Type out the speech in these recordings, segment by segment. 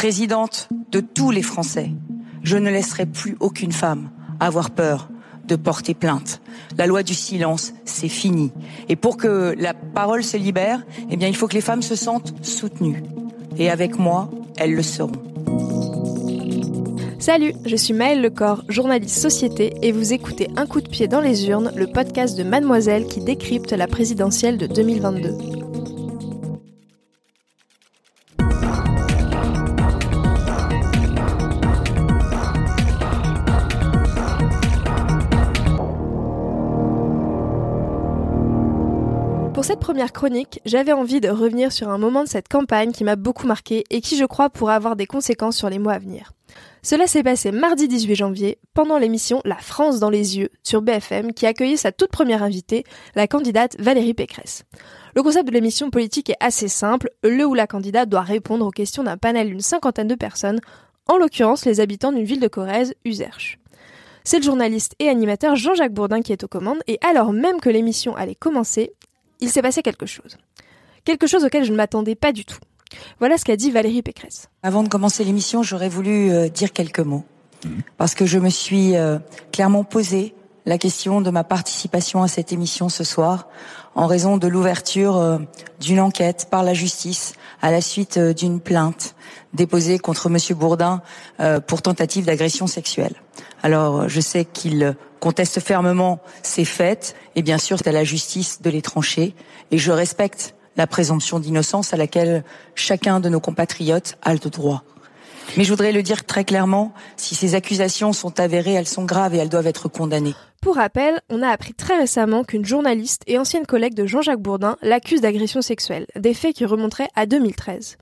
Présidente de tous les Français, je ne laisserai plus aucune femme avoir peur de porter plainte. La loi du silence, c'est fini. Et pour que la parole se libère, eh il faut que les femmes se sentent soutenues. Et avec moi, elles le seront. Salut, je suis Maëlle Lecor, journaliste société, et vous écoutez Un coup de pied dans les urnes, le podcast de Mademoiselle qui décrypte la présidentielle de 2022. Cette première chronique, j'avais envie de revenir sur un moment de cette campagne qui m'a beaucoup marqué et qui je crois pourra avoir des conséquences sur les mois à venir. Cela s'est passé mardi 18 janvier, pendant l'émission La France dans les yeux sur BFM, qui accueillait sa toute première invitée, la candidate Valérie Pécresse. Le concept de l'émission politique est assez simple, le ou la candidate doit répondre aux questions d'un panel d'une cinquantaine de personnes, en l'occurrence les habitants d'une ville de Corrèze, Uzerche. C'est le journaliste et animateur Jean-Jacques Bourdin qui est aux commandes, et alors même que l'émission allait commencer, il s'est passé quelque chose. Quelque chose auquel je ne m'attendais pas du tout. Voilà ce qu'a dit Valérie Pécresse. Avant de commencer l'émission, j'aurais voulu euh, dire quelques mots. Parce que je me suis euh, clairement posé la question de ma participation à cette émission ce soir en raison de l'ouverture euh, d'une enquête par la justice à la suite d'une plainte déposée contre Monsieur Bourdin pour tentative d'agression sexuelle. Alors, je sais qu'il conteste fermement ces faits, et bien sûr, c'est à la justice de les trancher, et je respecte la présomption d'innocence à laquelle chacun de nos compatriotes a le droit. Mais je voudrais le dire très clairement, si ces accusations sont avérées, elles sont graves et elles doivent être condamnées. Pour rappel, on a appris très récemment qu'une journaliste et ancienne collègue de Jean-Jacques Bourdin l'accuse d'agression sexuelle, des faits qui remonteraient à 2013.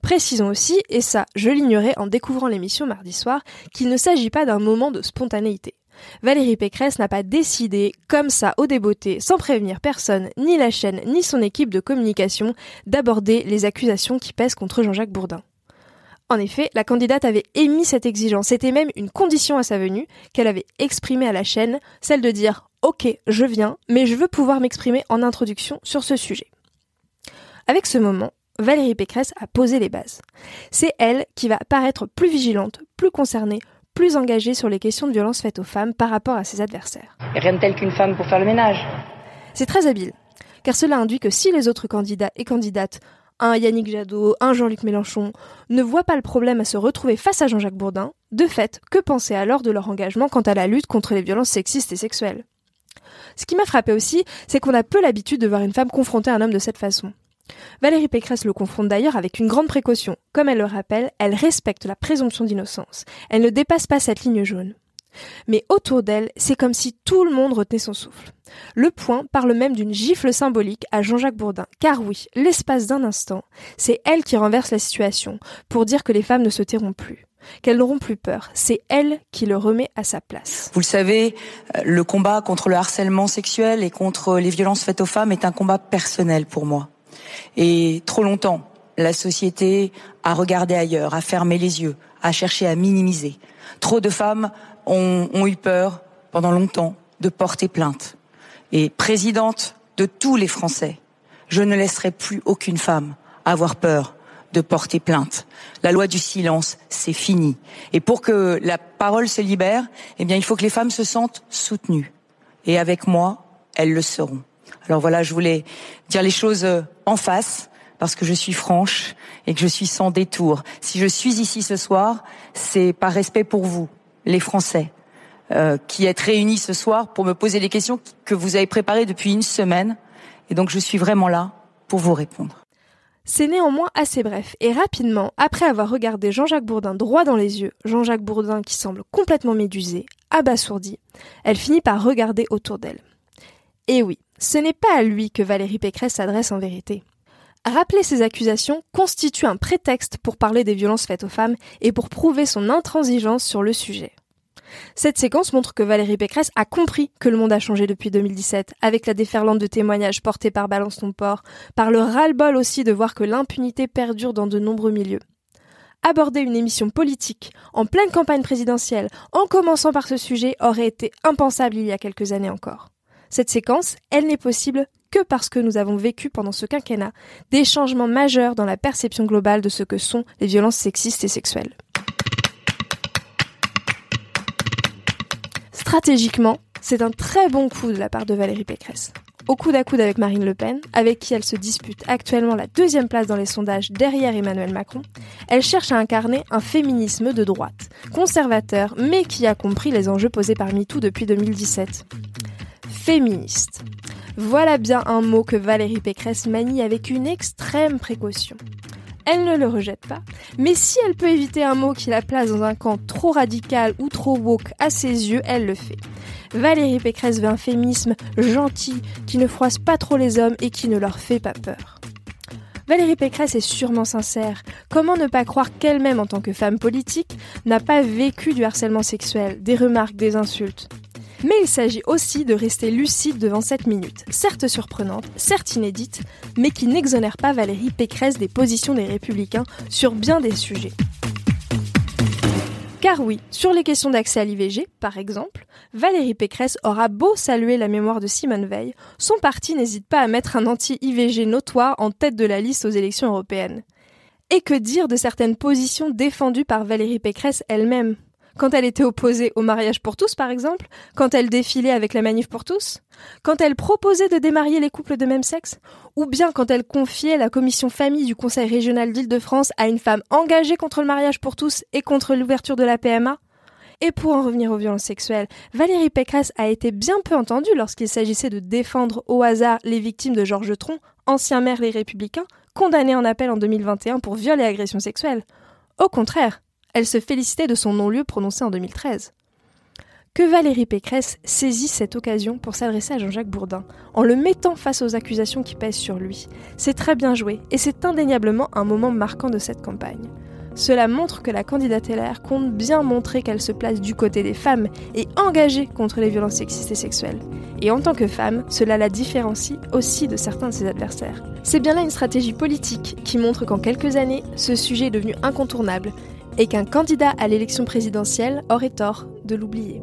Précisons aussi, et ça je l'ignorais en découvrant l'émission mardi soir, qu'il ne s'agit pas d'un moment de spontanéité. Valérie Pécresse n'a pas décidé, comme ça au débeauté, sans prévenir personne, ni la chaîne, ni son équipe de communication, d'aborder les accusations qui pèsent contre Jean-Jacques Bourdin. En effet, la candidate avait émis cette exigence, c'était même une condition à sa venue, qu'elle avait exprimée à la chaîne, celle de dire Ok, je viens, mais je veux pouvoir m'exprimer en introduction sur ce sujet. Avec ce moment, Valérie Pécresse a posé les bases. C'est elle qui va paraître plus vigilante, plus concernée, plus engagée sur les questions de violence faites aux femmes par rapport à ses adversaires. rien de tel qu'une femme pour faire le ménage. C'est très habile, car cela induit que si les autres candidats et candidates, un Yannick Jadot, un Jean-Luc Mélenchon, ne voient pas le problème à se retrouver face à Jean-Jacques Bourdin, de fait, que penser alors de leur engagement quant à la lutte contre les violences sexistes et sexuelles? Ce qui m'a frappé aussi, c'est qu'on a peu l'habitude de voir une femme confronter un homme de cette façon. Valérie Pécresse le confronte d'ailleurs avec une grande précaution. Comme elle le rappelle, elle respecte la présomption d'innocence. Elle ne dépasse pas cette ligne jaune. Mais autour d'elle, c'est comme si tout le monde retenait son souffle. Le point parle même d'une gifle symbolique à Jean-Jacques Bourdin, car oui, l'espace d'un instant, c'est elle qui renverse la situation pour dire que les femmes ne se tairont plus, qu'elles n'auront plus peur. C'est elle qui le remet à sa place. Vous le savez, euh, le combat contre le harcèlement sexuel et contre les violences faites aux femmes est un combat personnel pour moi. Et trop longtemps, la société a regardé ailleurs, a fermé les yeux, a cherché à minimiser. Trop de femmes ont, eu peur pendant longtemps de porter plainte. Et présidente de tous les Français, je ne laisserai plus aucune femme avoir peur de porter plainte. La loi du silence, c'est fini. Et pour que la parole se libère, eh bien, il faut que les femmes se sentent soutenues. Et avec moi, elles le seront. Alors voilà, je voulais dire les choses euh, en face parce que je suis franche et que je suis sans détour. Si je suis ici ce soir, c'est par respect pour vous, les Français, euh, qui êtes réunis ce soir pour me poser les questions que vous avez préparées depuis une semaine. Et donc je suis vraiment là pour vous répondre. C'est néanmoins assez bref, et rapidement, après avoir regardé Jean-Jacques Bourdin droit dans les yeux, Jean-Jacques Bourdin qui semble complètement médusé, abasourdi, elle finit par regarder autour d'elle. Et oui, ce n'est pas à lui que Valérie Pécresse s'adresse en vérité. Rappeler ces accusations constitue un prétexte pour parler des violences faites aux femmes et pour prouver son intransigeance sur le sujet. Cette séquence montre que Valérie Pécresse a compris que le monde a changé depuis 2017, avec la déferlante de témoignages portés par Balance port, par le ras-le-bol aussi de voir que l'impunité perdure dans de nombreux milieux. Aborder une émission politique en pleine campagne présidentielle en commençant par ce sujet aurait été impensable il y a quelques années encore. Cette séquence, elle n'est possible que parce que nous avons vécu pendant ce quinquennat des changements majeurs dans la perception globale de ce que sont les violences sexistes et sexuelles. Stratégiquement, c'est un très bon coup de la part de Valérie Pécresse. Au coude à coude avec Marine Le Pen, avec qui elle se dispute actuellement la deuxième place dans les sondages derrière Emmanuel Macron, elle cherche à incarner un féminisme de droite, conservateur, mais qui a compris les enjeux posés par MeToo depuis 2017. Féministe. Voilà bien un mot que Valérie Pécresse manie avec une extrême précaution. Elle ne le rejette pas, mais si elle peut éviter un mot qui la place dans un camp trop radical ou trop woke à ses yeux, elle le fait. Valérie Pécresse veut un féminisme gentil, qui ne froisse pas trop les hommes et qui ne leur fait pas peur. Valérie Pécresse est sûrement sincère. Comment ne pas croire qu'elle-même, en tant que femme politique, n'a pas vécu du harcèlement sexuel, des remarques, des insultes? Mais il s'agit aussi de rester lucide devant cette minute, certes surprenante, certes inédite, mais qui n'exonère pas Valérie Pécresse des positions des républicains sur bien des sujets. Car oui, sur les questions d'accès à l'IVG, par exemple, Valérie Pécresse aura beau saluer la mémoire de Simone Veil, son parti n'hésite pas à mettre un anti-IVG notoire en tête de la liste aux élections européennes. Et que dire de certaines positions défendues par Valérie Pécresse elle-même? Quand elle était opposée au mariage pour tous, par exemple, quand elle défilait avec la manif pour tous, quand elle proposait de démarier les couples de même sexe, ou bien quand elle confiait la commission famille du Conseil régional d'Île-de-France à une femme engagée contre le mariage pour tous et contre l'ouverture de la PMA. Et pour en revenir aux violences sexuelles, Valérie Pécresse a été bien peu entendue lorsqu'il s'agissait de défendre au hasard les victimes de Georges Tron, ancien maire Les Républicains, condamné en appel en 2021 pour viol et agression sexuelle. Au contraire, elle se félicitait de son non-lieu prononcé en 2013. Que Valérie Pécresse saisisse cette occasion pour s'adresser à Jean-Jacques Bourdin, en le mettant face aux accusations qui pèsent sur lui. C'est très bien joué, et c'est indéniablement un moment marquant de cette campagne. Cela montre que la candidate LR compte bien montrer qu'elle se place du côté des femmes et engagée contre les violences sexistes et sexuelles. Et en tant que femme, cela la différencie aussi de certains de ses adversaires. C'est bien là une stratégie politique qui montre qu'en quelques années, ce sujet est devenu incontournable et qu'un candidat à l'élection présidentielle aurait tort de l'oublier.